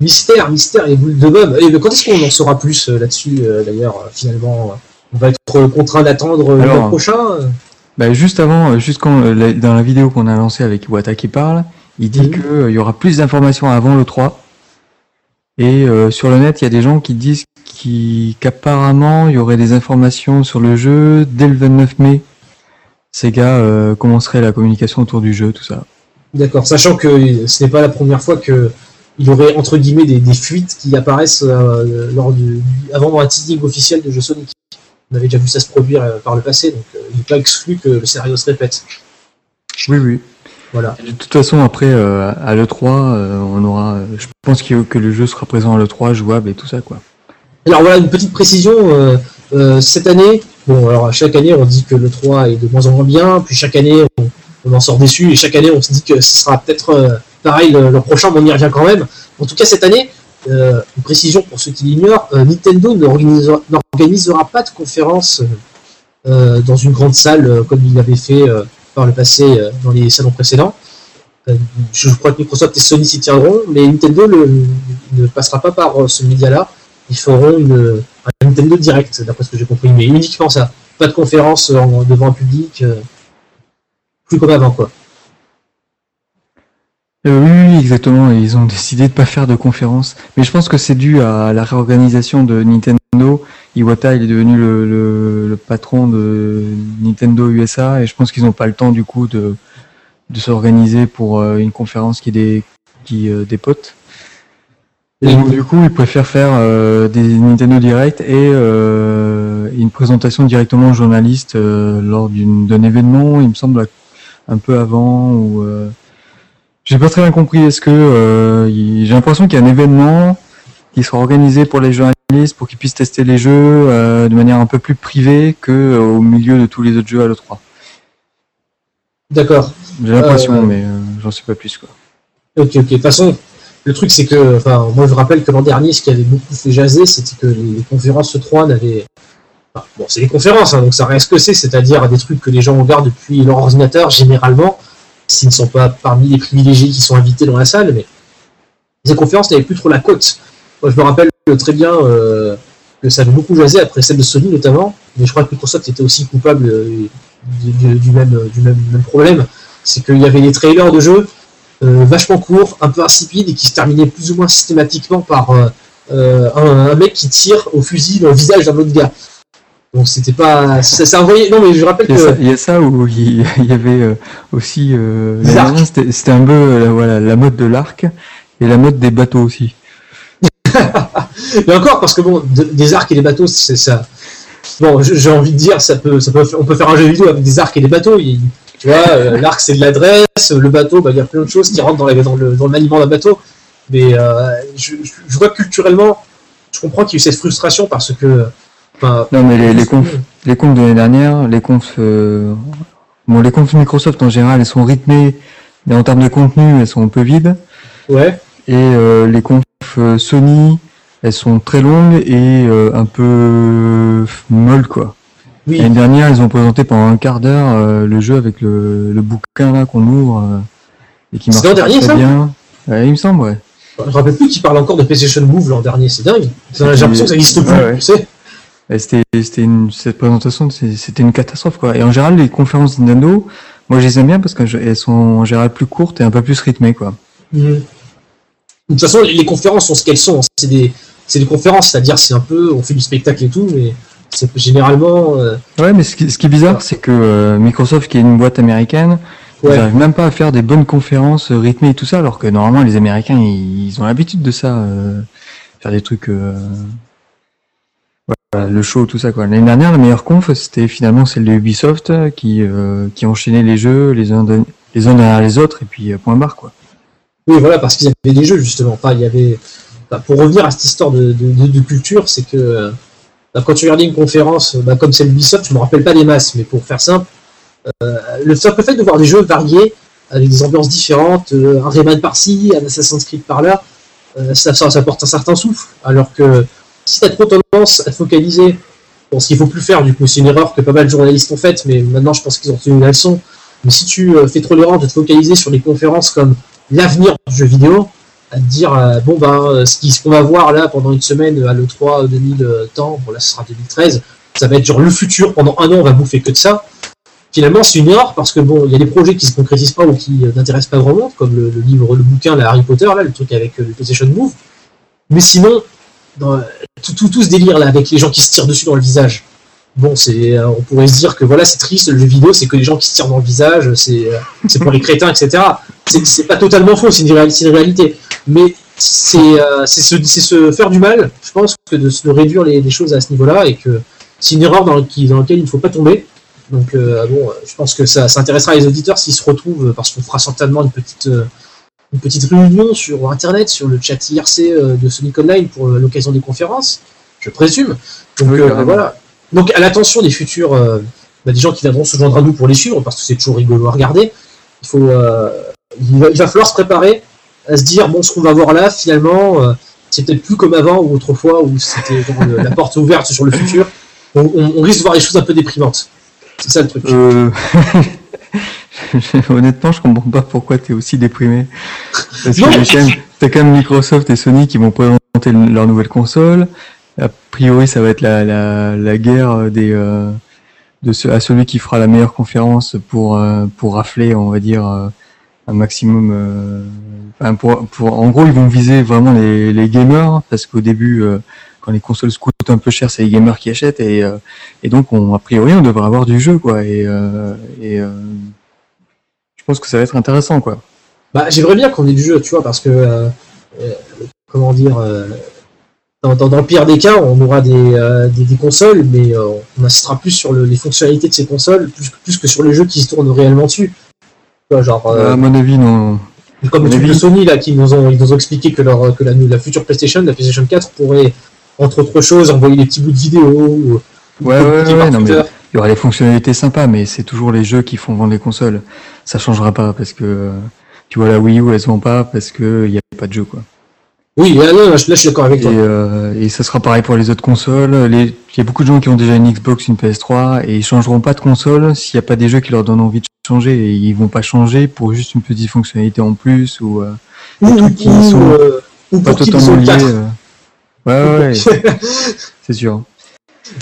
mystère, mystère et boule de gomme. Et quand est-ce qu'on en saura plus euh, là-dessus euh, d'ailleurs euh, finalement? Euh, On va être euh, contraint d'attendre euh, le prochain euh? Bah, juste avant, euh, juste quand, euh, la- dans la vidéo qu'on a lancée avec Iwata qui parle, il dit Mhm. que euh, il y aura plus d'informations avant le 3. Et euh, sur le net, il y a des gens qui disent qu'apparemment il y aurait des informations sur le jeu dès le 29 mai. Sega euh, commencerait la communication autour du jeu, tout ça. D'accord, sachant que ce n'est pas la première fois que il y aurait entre guillemets des, des fuites qui apparaissent euh, lors du, avant un teasing officiel de jeu Sonic. On avait déjà vu ça se produire euh, par le passé, donc euh, il n'est pas exclu que le scénario se répète. Oui, oui. Voilà. De toute façon, après, euh, à l'E3, euh, on aura. Je pense que le jeu sera présent à l'E3, jouable et tout ça, quoi. Alors voilà une petite précision. euh, cette année, bon alors chaque année on dit que le 3 est de moins en moins bien, puis chaque année on, on en sort déçu, et chaque année on se dit que ce sera peut-être pareil le prochain, mais on y revient quand même. En tout cas cette année, euh, une précision pour ceux qui l'ignorent, euh, Nintendo n'organisera pas de conférence euh, dans une grande salle comme il l'avait fait par le passé dans les salons précédents. Je crois que Microsoft et Sony s'y tiendront, mais Nintendo ne passera pas par ce média-là ils feront un Nintendo Direct, d'après ce que j'ai compris, mais uniquement ça. Pas de conférence en- devant un public, plus comme avant, quoi. Euh, oui, exactement. Ils ont décidé de pas faire de conférence. Mais je pense que c'est dû à la réorganisation de Nintendo. Iwata, il est devenu le, le, le patron de Nintendo USA et je pense qu'ils n'ont pas le temps du coup de, de s'organiser pour euh, une conférence qui, des, qui euh, des potes. Et donc, du coup, ils préfèrent faire euh, des Nintendo Direct et une présentation directement aux journalistes lors d'un événement, il me semble un peu avant ou j'ai pas très bien compris. Est-ce que euh, j'ai l'impression qu'il y a un événement qui sera organisé pour les journalistes pour qu'ils puissent tester les jeux euh, de manière un peu plus privée que euh, au milieu de tous les autres jeux à l'E3. D'accord. J'ai l'impression, Euh, mais euh, j'en sais pas plus quoi. Ok, ok. De toute façon, le truc, c'est que, enfin, moi, je rappelle que l'an dernier, ce qui avait beaucoup fait jaser, c'était que les conférences E3 n'avaient. enfin, bon, c'est des conférences, hein, donc ça reste ce que c'est, c'est-à-dire des trucs que les gens regardent depuis leur ordinateur, généralement, s'ils ne sont pas parmi les privilégiés qui sont invités dans la salle, mais ces conférences n'avaient plus trop la cote. Moi, je me rappelle très bien euh, que ça avait beaucoup jasé après celle de Sony notamment, mais je crois que Microsoft était aussi coupable euh, du, du- même, problème. C'est qu'il y avait des trailers de jeux euh, vachement courts, un peu insipides et qui se terminaient plus ou moins systématiquement par euh, euh, un, mec qui tire au fusil dans visage d'un autre gars. Donc c'était pas. Ça, ça envoyait. Non, mais je rappelle Il y, a que. ça, il y a ça où il, y avait euh, aussi euh, c'était un peu euh, voilà la mode de l'arc et la mode des bateaux aussi. [laughs] Mais encore, parce que bon, de- des arcs et des bateaux, c'est ça. Bon, j'ai envie de dire, ça peut, ça peut, on peut faire un jeu vidéo avec des arcs et des bateaux. Il- tu vois, euh, [laughs] l'arc c'est de l'adresse, le bateau, bah, il y a plein de choses qui rentrent dans, la- dans le, dans le maniement d'un bateau. Mais euh, je, je- vois culturellement, je comprends qu'il y a eu cette frustration parce que. Enfin, Non mais les, les confs les confs de l'année dernière, les confs euh, bon les confs Microsoft en général elles sont rythmées, mais en termes de contenu elles sont un peu vides. Ouais. Et euh, les confs euh, Sony elles sont très longues et euh, un peu molles quoi. Oui. L'année dernière, ils ont présenté pendant un quart d'heure le jeu avec le, le bouquin là qu'on ouvre et qui marche l'an dernier, très ça bien. Ouais, il me semble, ouais. Je me rappelle plus qui parle encore de PlayStation Move l'an dernier, c'est dingue. J'ai l'impression que ça n'existe plus, Ouais, ouais. tu sais. Et C'était, une, cette présentation, c'était une catastrophe, quoi. Et en général, les conférences Nintendo, moi, je les aime bien parce qu'elles sont en général plus courtes et un peu plus rythmées, quoi. Mhm. De toute façon, les conférences sont ce qu'elles sont. C'est des, c'est des conférences, c'est-à-dire c'est un peu, on fait du spectacle et tout, mais c'est généralement. euh, Ouais, mais ce qui, ce qui est bizarre, c'est que euh, Microsoft, qui est une boîte américaine, ils ouais. n'arrivent même pas à faire des bonnes conférences euh, rythmées et tout ça, alors que normalement, les Américains, ils, ils ont l'habitude de ça, euh, faire des trucs, euh, le show, tout ça. L'année dernière, la meilleure conf, c'était finalement celle de Ubisoft, euh, qui, euh, qui enchaînait les jeux, les uns, les uns derrière les autres, et puis euh, point barre, quoi. Oui, voilà, parce qu'ils avaient des jeux, justement. Il y avait. bah, pour revenir à cette histoire de, de, culture, c'est que bah, quand tu regardais une conférence bah, comme celle d'Ubisoft, je me rappelle pas des masses, mais pour faire simple, le simple fait de voir des jeux variés, avec des ambiances différentes, un Rayman par-ci, un Assassin's Creed par-là, ça, ça, ça porte un certain souffle. Alors que si tu as trop tendance à te focaliser, bon, ce qu'il faut plus faire, du coup, c'est une erreur que pas mal de journalistes ont faite, mais maintenant je pense qu'ils ont tenu la leçon. Mais si tu euh, fais trop l'erreur de te focaliser sur les conférences comme l'avenir du jeu vidéo, à te dire euh, bon ben euh, ce qu'on va voir là pendant une semaine à l'E3 2000 euh, temps, bon là ce sera 2013, ça va être genre le futur, pendant un an on va bouffer que de ça. Finalement c'est une erreur parce que bon il y a des projets qui se concrétisent pas ou qui n'intéressent pas grand monde, comme le, livre, le bouquin, là, Harry Potter, là, le truc avec le PlayStation Move. Mais sinon, tout, tout, tout ce délire là avec les gens qui se tirent dessus dans le visage. Bon, c'est, euh, on pourrait se dire que voilà, c'est triste, le jeu vidéo, c'est que les gens qui se tirent dans le visage, c'est, euh, c'est pour les crétins, etc. C'est, pas totalement faux, c'est une, réalité. Mais c'est, euh, c'est, se, se faire du mal, je pense, que de, se réduire les, choses à ce niveau-là, et que c'est une erreur dans, qui- dans laquelle il ne faut pas tomber. Donc, bon, je pense que ça, ça intéressera les auditeurs s'ils se retrouvent, parce qu'on fera certainement une petite, une petite réunion sur Internet, sur le chat IRC euh, de Sonic Online pour euh, l'occasion des conférences, je présume. Donc, Oui, euh, carrément. voilà. Donc, à l'attention des futurs, euh, bah, des gens qui viendront se joindre à nous pour les suivre, parce que c'est toujours rigolo à regarder, il faut, euh, il, va, il va falloir se préparer à se dire, bon, ce qu'on va voir là, finalement, c'est peut-être plus comme avant ou autrefois, où c'était la porte ouverte sur le futur. On, on- on risque de voir des choses un peu déprimantes. C'est ça le truc. [laughs] [laughs] Honnêtement, je comprends pas pourquoi t'es aussi déprimé. Parce que t'as quand, même- t'as quand même Microsoft et Sony qui vont présenter leur nouvelle console. A priori, ça va être la, la, la guerre des, euh, de ce, à celui qui fera la meilleure conférence pour, euh, pour rafler, on va dire, euh, un maximum. euh, enfin, pour, pour, en gros, ils vont viser vraiment les, les gamers parce qu'au début, euh, quand les consoles se coûtent un peu cher, c'est les gamers qui achètent et, euh, et donc, on, a priori, on devrait avoir du jeu, quoi. Et, euh, et euh, pense que ça va être intéressant, quoi. Bah, j'aimerais bien qu'on ait du jeu, tu vois, parce que, euh, euh, comment dire, euh, dans, dans, dans le pire des cas, on aura des, des, des consoles, mais on insistera plus sur le- les fonctionnalités de ces consoles, plus, plus que sur les jeux qui se tournent réellement dessus. Tu vois, genre, euh, à mon avis, non. comme le truc de Sony, là, qui nous ont, ils nous ont expliqué que, leur, que la, la future PlayStation, la PlayStation 4, pourrait, entre autres choses, envoyer des petits bouts de vidéo, ou, ou Ouais, ouais, ouais, par non, mais- Twitter. Y aura des fonctionnalités sympas, mais c'est toujours les jeux qui font vendre les consoles. Ça changera pas parce que tu vois la Wii U, elle se vend pas parce que il y a pas de jeu, quoi. Oui, là, non, là, je là, je suis d'accord avec Et, toi. euh, et ça sera pareil pour les autres consoles. Les... Il y a beaucoup de gens qui ont déjà une Xbox, une PS3, et ils changeront pas de console s'il n'y a pas des jeux qui leur donnent envie de changer. Et ils vont pas changer pour juste une petite fonctionnalité en plus ou euh, Ou, des ou, trucs qui sont euh, ou pas totalement liés. 4. Ouais, ouais, ouais, [laughs] c'est sûr.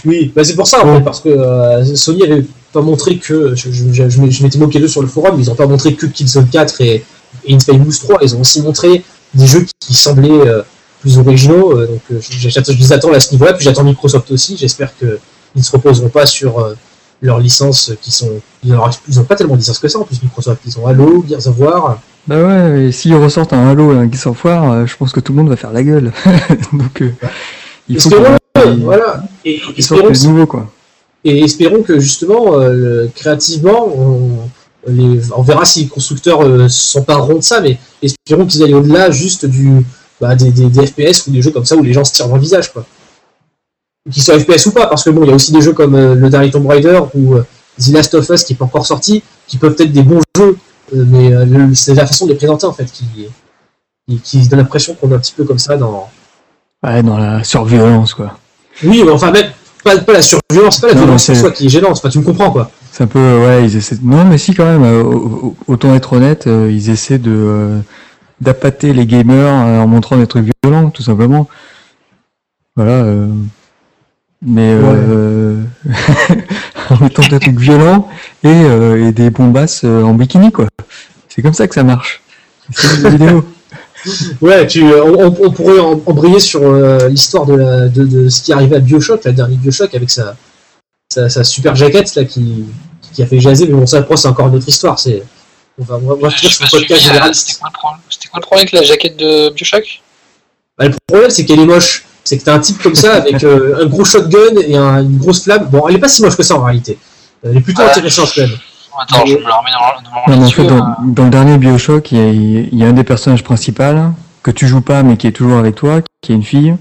Oui, bah c'est pour ça, en fait, parce que euh, Sony avait pas montré que. Je, je, je, je m'étais moqué d'eux sur le forum, ils ont pas montré que Killzone 4 et, et Infamous 3, ils ont aussi montré des jeux qui, semblaient euh, plus originaux, euh, donc euh, je, j'attends- je les attends à ce niveau-là, puis j'attends Microsoft aussi, j'espère qu'ils ne se reposeront pas sur euh, leurs licences qui sont. Ils n'ont pas tellement de licences que ça en plus, Microsoft, ils ont Halo, Gears of War. Bah ouais, et s'ils ressortent un Halo et un Gears of War, euh, je pense que tout le monde va faire la gueule. [laughs] Donc, euh, il faut qu'ils voilà, et espérons du nouveau, quoi. Et espérons que justement, euh, le- créativement, on, les- on verra si les constructeurs euh, s'empareront de ça, mais espérons qu'ils aillent au-delà juste du, bah, des, des, des FPS ou des jeux comme ça où les gens se tirent dans le visage, quoi. Qu'ils soient FPS ou pas, parce que bon, il y a aussi des jeux comme euh, le dernier Tomb Raider ou euh, The Last of Us qui n'est pas encore sorti, qui peuvent être des bons jeux, euh, mais euh, c'est la façon de les présenter en fait qui, qui, qui donne l'impression qu'on est un petit peu comme ça dans. Ouais, dans la surviolence, quoi. Oui, mais enfin même pas, pas la surviolence, pas la Non, violence en soi qui est gênante, enfin tu me comprends quoi. C'est un peu, ouais, ils essaient. Non, mais si quand même. euh, au- au- autant être honnête, euh, ils essaient de euh, d'appâter les gamers euh, en montrant des trucs violents, tout simplement. Voilà. euh, Mais euh, [laughs] en mettant des trucs violents et, euh, et des bombasses euh, en bikini, quoi. C'est comme ça que ça marche. C'est jeux vidéo. [laughs] Ouais, tu, euh, on, pourrait embrayer sur euh, l'histoire de, la- de, de ce qui arrivé à Bioshock, la dernière Bioshock, avec sa, sa, sa super jaquette là, qui, qui a fait jaser, mais bon, ça, après, c'est encore une autre histoire. C'est, on va, on va, sur le podcast généraliste. C'était quoi, le problème- avec la jaquette de Bioshock? Bah, le problème, c'est qu'elle est moche. C'est que t'as un type comme ça avec euh, un gros shotgun et un- une grosse flamme. Bon, elle est pas si moche que ça en réalité. Elle est plutôt intéressante quand même. Attends, je me la remets dans, devant Non, mais en fait, dans, euh, dans le dernier Bioshock, il y, a, il y a un des personnages principaux que tu joues pas, mais qui est toujours avec toi, qui est une fille.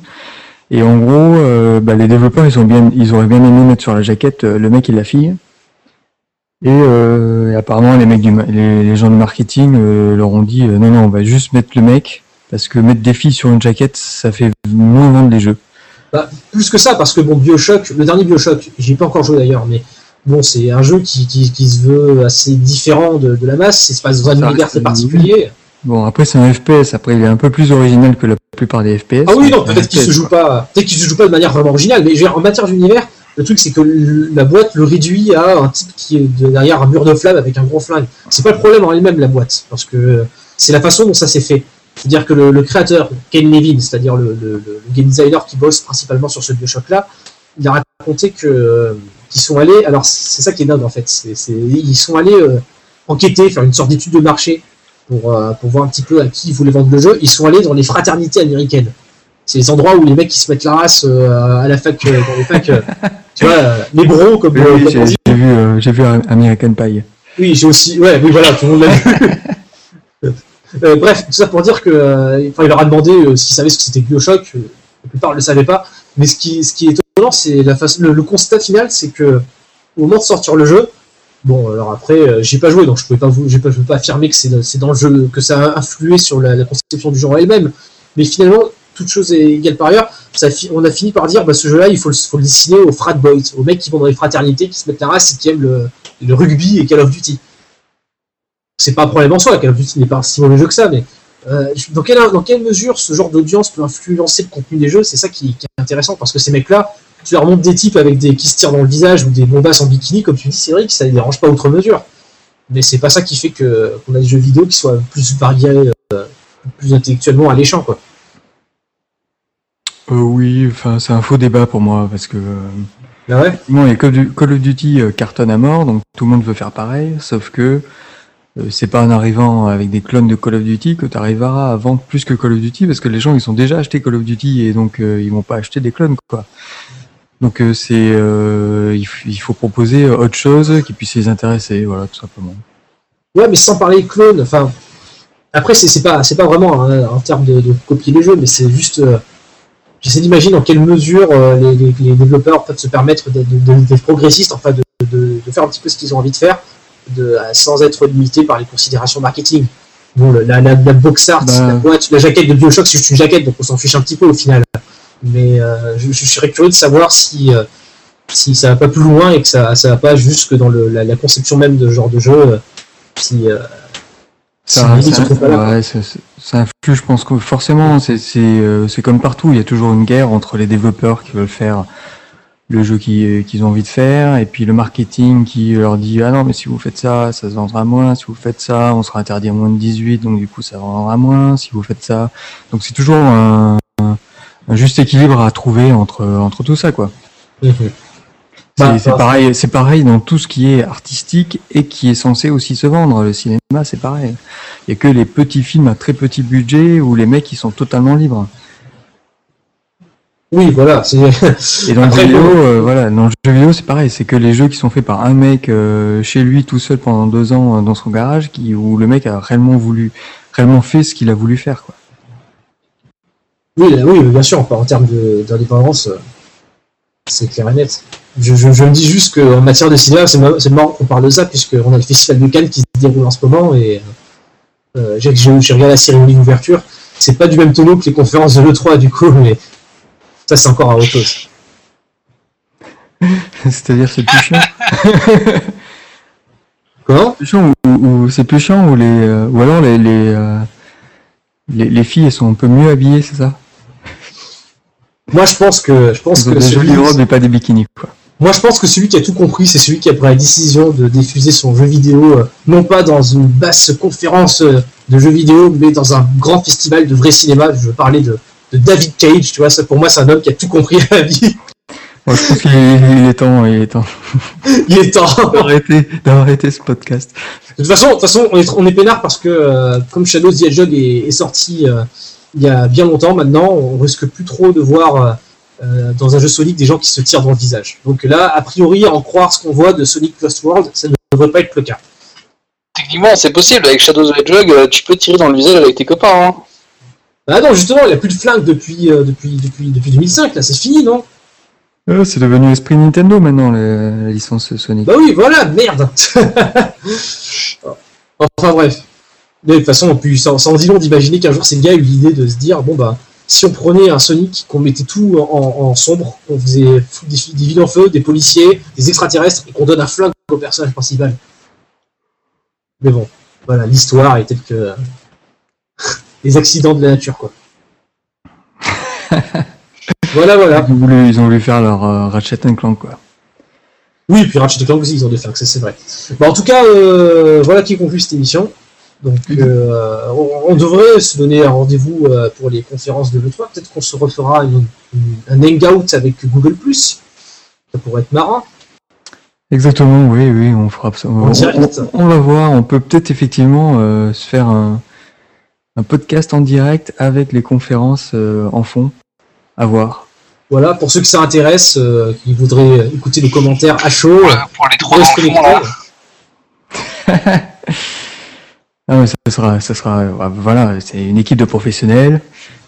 Et en gros, euh, bah, les développeurs, ils ont bien, ils auraient bien aimé mettre sur la jaquette euh, le mec et la fille. Et, euh, et apparemment, les mecs du, les, les gens du marketing euh, leur ont dit euh, non, non, on va juste mettre le mec parce que mettre des filles sur une jaquette, ça fait moins vendre les jeux. Bah, plus que ça, parce que bon, Bioshock, le dernier Bioshock, j'y ai pas encore joué d'ailleurs, mais bon, c'est un jeu qui, qui, qui se veut assez différent de, de la masse. Il se passe dans un Ça univers reste- très particulier. Bon, après, c'est un FPS. Après, il est un peu plus original que la plupart des FPS. Ah oui, non, c'est peut-être qu'il se joue quoi. pas, peut-être qu'il se joue pas de manière vraiment originale, mais je veux dire, en matière d'univers, le truc c'est que le- la boîte le réduit à un type qui est de- derrière un mur de flamme avec un gros flingue. C'est pas le problème en elle-même la boîte, parce que c'est la façon dont ça s'est fait. C'est-à-dire que le, le créateur, Ken Levin, c'est-à-dire le, le- le game designer qui bosse principalement sur ce Bioshock-là, il a raconté que qu'ils sont allés. Alors c'est ça qui est dingue en fait. C'est, c'est- ils sont allés euh, enquêter, faire une sorte d'étude de marché pour, euh, pour voir un petit peu à qui ils voulaient vendre le jeu. Ils sont allés dans les fraternités américaines. C'est les endroits où les mecs qui se mettent la race euh, à la fac, dans les facs, tu vois, les bros comme, Oui, oui, j'ai vu, j'ai vu American Pie. Oui, j'ai aussi. Ouais, oui, voilà, tout le monde l'a vu. [laughs] Bref, tout ça pour dire que, enfin, il leur a demandé s'ils savaient ce que c'était Bioshock. La plupart ne le savaient pas. Mais ce qui, est étonnant, c'est la façon, le, constat final, c'est que au moment de sortir le jeu, bon, alors après, euh, j'ai pas joué, donc je pouvais pas vous, peux pas affirmer que c'est, dans- le jeu que ça a influé sur la, conception du jeu en elle-même. Mais finalement, toute chose est égale par ailleurs. On a fini par dire, bah, ce jeu-là, il faut le, dessiner aux frat boys, aux mecs qui vont dans les fraternités, qui se mettent la race et qui aiment le, le rugby et Call of Duty c'est pas un problème en soi, Call of Duty n'est pas si mauvais jeu que ça, mais euh, dans, quelle, dans quelle mesure ce genre d'audience peut influencer le contenu des jeux, c'est ça qui, qui est intéressant, parce que ces mecs-là, tu leur montres des types avec des qui se tirent dans le visage ou des bombasses en bikini, comme tu dis, c'est vrai que ça les dérange pas outre mesure. Mais c'est pas ça qui fait que qu'on a des jeux vidéo qui soient plus variés, euh, plus intellectuellement alléchants, quoi. Euh, oui, enfin, c'est un faux débat pour moi parce que Ah ouais? et Call of- Duty euh, cartonne à mort, donc tout le monde veut faire pareil, sauf que c'est pas en arrivant avec des clones de Call of Duty que tu arriveras à vendre plus que Call of Duty parce que les gens ils ont déjà acheté Call of Duty et donc euh, ils vont pas acheter des clones quoi. Donc euh, c'est euh, il, faut proposer euh, autre chose qui puisse les intéresser, voilà tout simplement. Ouais, mais sans parler de clone, enfin. Après, c'est pas, c'est pas vraiment hein, en termes de, copier les jeux, mais c'est juste. euh, J'essaie d'imaginer dans quelle mesure euh, les, développeurs peuvent se permettre d'être progressistes, enfin, de faire un petit peu ce qu'ils ont envie de faire, de, euh, sans être limités par les considérations marketing. Bon, la, la, la box art, Bah. la boîte, la jaquette de Bioshock, c'est juste une jaquette, donc on s'en fiche un petit peu au final. Mais euh, je, je serais curieux de savoir si, euh, si ça va pas plus loin et que ça, ça va pas jusque dans le, la, la conception même de ce genre de jeu. si, euh, Ça, ça- ouais, influe, je pense que forcément, c'est comme partout, il y a toujours une guerre entre les développeurs qui veulent faire le jeu qui- qu'ils ont envie de faire, et puis le marketing qui leur dit ah non mais si vous faites ça, ça se vendra moins, si vous faites ça, on sera interdit à moins de 18, donc du coup ça vendra moins, si vous faites ça. Donc c'est toujours un, un- un juste équilibre à trouver entre entre tout ça quoi. C'est Bah, c'est bah, pareil, c'est pareil dans tout ce qui est artistique et qui est censé aussi se vendre. Le cinéma, c'est pareil. Il y a que les petits films à très petit budget où les mecs ils sont totalement libres. Oui, voilà. c'est- Et dans le jeu vidéo, euh, voilà, dans le jeu vidéo, c'est pareil. C'est que les jeux qui sont faits par un mec euh, chez lui tout seul pendant deux ans euh, dans son garage, qui où le mec a réellement voulu, réellement fait ce qu'il a voulu faire. Quoi. Oui, là, oui, bien sûr, en termes de- d'indépendance, c'est clair et net. Je, je, je me dis juste qu'en matière de cinéma, c'est mar- c'est marrant qu'on parle de ça, puisqu'on a le festival de Cannes qui se déroule en ce moment, et j'ai j'ai- j'ai regardé la cérémonie d'ouverture. C'est pas du même tonneau que les conférences de l'E3, du coup, mais ça, c'est encore à autre chose. [laughs] C'est-à-dire c'est plus chiant. [laughs] Comment? Plus chiant ou, ou- c'est plus chiant ou les euh, ou alors les les, euh, Les, les filles, elles sont un peu mieux habillées, c'est ça? Moi, je pense que, je pense que des celui, jolies robes et pas des bikinis, quoi. moi, je pense que celui qui a tout compris, c'est celui qui a pris la décision de diffuser son jeu vidéo, euh, non pas dans une basse conférence euh, de jeux vidéo, mais dans un grand festival de vrai cinéma. Je veux parler de, de David Cage, tu vois, ça pour moi, c'est un homme qui a tout compris à la vie. Moi, je pense qu'il est, il est temps, il est temps [laughs] Il est temps. d'arrêter, d'arrêter ce podcast. De toute façon, de toute façon on est, on est peinard parce que euh, comme Shadow the Hedgehog est, est sorti euh, il y a bien longtemps maintenant, on risque plus trop de voir euh, dans un jeu Sonic des gens qui se tirent dans le visage. Donc là, a priori, à en croire ce qu'on voit de Sonic Lost World, ça ne devrait pas être le cas. Techniquement, c'est possible. Avec Shadow the Hedgehog, tu peux tirer dans le visage avec tes copains. Hein. Ah non, justement, il n'y a plus de flingue depuis, euh, depuis, depuis, depuis 2005, là, c'est fini, non? Euh, c'est devenu esprit Nintendo maintenant, la, la licence Sonic. Bah oui, voilà, merde [laughs] Enfin bref. Mais de toute façon, puis, ça en dit long d'imaginer qu'un jour Sega a eu l'idée de se dire, bon bah, si on prenait un Sonic, qu'on mettait tout en, en sombre, qu'on faisait des, des villes en feu, des policiers, des extraterrestres, et qu'on donne un flingue au personnage principal. Mais bon, voilà, l'histoire est telle que... les accidents de la nature, quoi. [laughs] voilà, voilà. Ils ont voulu, ils ont voulu faire leur euh, Ratchet Clank, quoi. Oui, puis Ratchet Clank aussi, ils ont flingues, ça c'est vrai. Bon, en tout cas, euh, voilà qui conclut cette émission. Donc, euh, on, on devrait se donner un rendez-vous euh, pour les conférences de l'E3. Peut-être qu'on se refera une- une- un hangout avec Google+. Ça pourrait être marrant. Exactement, oui, oui, on fera ça. On, direct. on- on va voir, on peut peut-être effectivement euh, se faire un, un podcast en direct avec les conférences euh, en fond. À voir. Voilà, pour ceux que ça intéresse, euh, qui voudraient écouter les commentaires à chaud, Ouais, pour les trois on se enfants, connecter. là. [laughs] Ah, mais ça sera, ça sera, euh, voilà, c'est une équipe de professionnels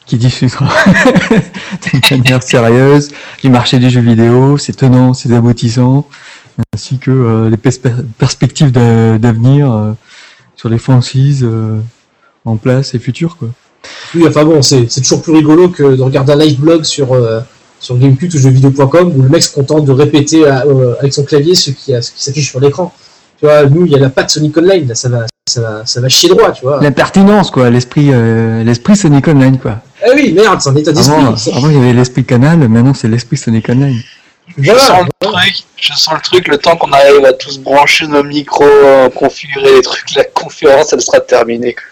qui diffusera [laughs] d'une manière sérieuse du marché des jeux vidéo, ses tenants, ses aboutissants, ainsi que euh, les pers- perspectives d'a- d'avenir euh, sur les franchises euh, en place et futures, quoi. Oui, enfin bon, c'est c'est toujours plus rigolo que de regarder un live blog sur, euh, sur Gamecube ou jeuxvideo.com où le mec se contente de répéter à- euh, avec son clavier ce qui, a- ce qui s'affiche sur l'écran. Tu vois, nous, il y a la patte Sonic Online, là, ça va, ça va, ça va chier droit, tu vois. La pertinence, quoi, l'esprit, euh, l'esprit Sonic Online, quoi. Ah oui, merde, c'est un état Avant, d'esprit. avant, il y avait l'esprit Canal, maintenant c'est l'esprit Sonic Online. Je sens Voilà. le truc, je sens le truc, le temps qu'on arrive à tous brancher nos micros, euh, configurer les trucs, la conférence, elle sera terminée. quoi.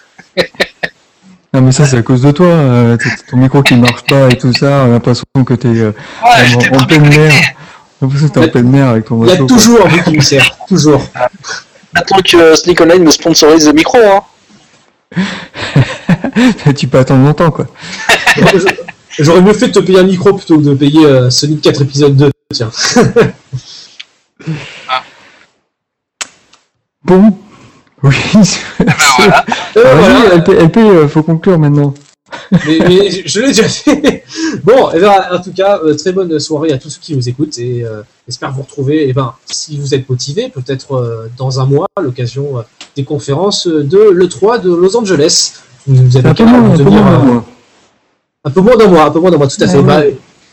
Non mais ça c'est à cause de toi, euh, ton micro qui marche pas et tout ça, on a l'impression que t'es euh, Ouais, en, pleine mer. l'impression que t'es en pleine mer avec ton Il y a bateau. quoi. toujours un bouc émissaire, toujours. [laughs] Attends que euh, Sneak Online me sponsorise le micro, hein. [laughs] tu peux attendre longtemps quoi. J'aurais mieux fait de te payer un micro plutôt que de payer euh, Sonic 4 épisode 2, tiens. Bon, oui. [laughs] Eh ben voilà. Euh, voilà. LP, LP, euh, faut conclure maintenant. [laughs] mais, mais je- l'ai déjà fait. Bon, et ben, en tout cas, euh, très bonne soirée à tous ceux qui nous écoutent et euh, j'espère vous retrouver. Et ben, si vous êtes motivés, peut-être euh, dans un mois, à l'occasion des conférences de l'E3 de Los Angeles. Vous avez Un peu moins, un peu moins, moi. un peu moins d'un mois, un peu moins d'un mois, tout à fait. Ouais, Bah,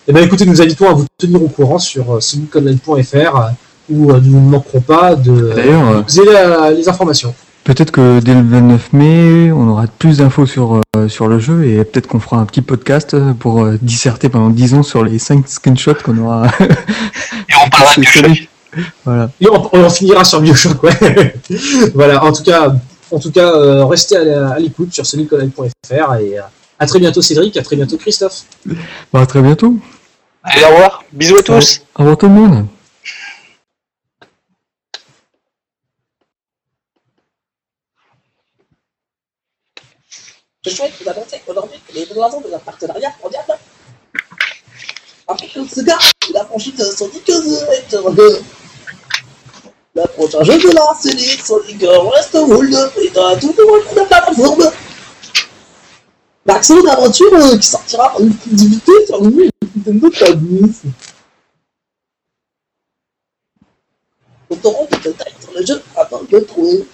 et ben, écoutez, nous invitons à vous tenir au courant sur soniconline.fr euh, où euh, nous ne manquerons pas de D'ailleurs, euh, vous aider à- les informations. peut-être que dès le 29 mai, on aura plus d'infos sur, euh, sur le jeu et peut-être qu'on fera un petit podcast pour euh, disserter pendant 10 ans sur les 5 screenshots qu'on aura. Et on parlera de Bioshock. [laughs] voilà. Et on, on en finira sur Bioshock, ouais. [laughs] voilà, en tout cas, en tout cas euh, restez à l'écoute sur soniconline.fr et euh, à très bientôt Cédric, à très bientôt Christophe. Bah, à très bientôt. Allez, au revoir. Bisous à tous. Au revoir tout le monde. Je souhaite vous annoncer aujourd'hui que les raisons de notre partenariat mondial. Que ce gars, il a franchi de Sonic the Hedgehog. Le prochain jeu de la série Sonic Westworld est un tout nouveau jeu de plateforme. L'action d'aventure euh, qui sortira en exclusivité sur le Nintendo Tablets. Nous aurons des détails sur le jeu avant de le trouver.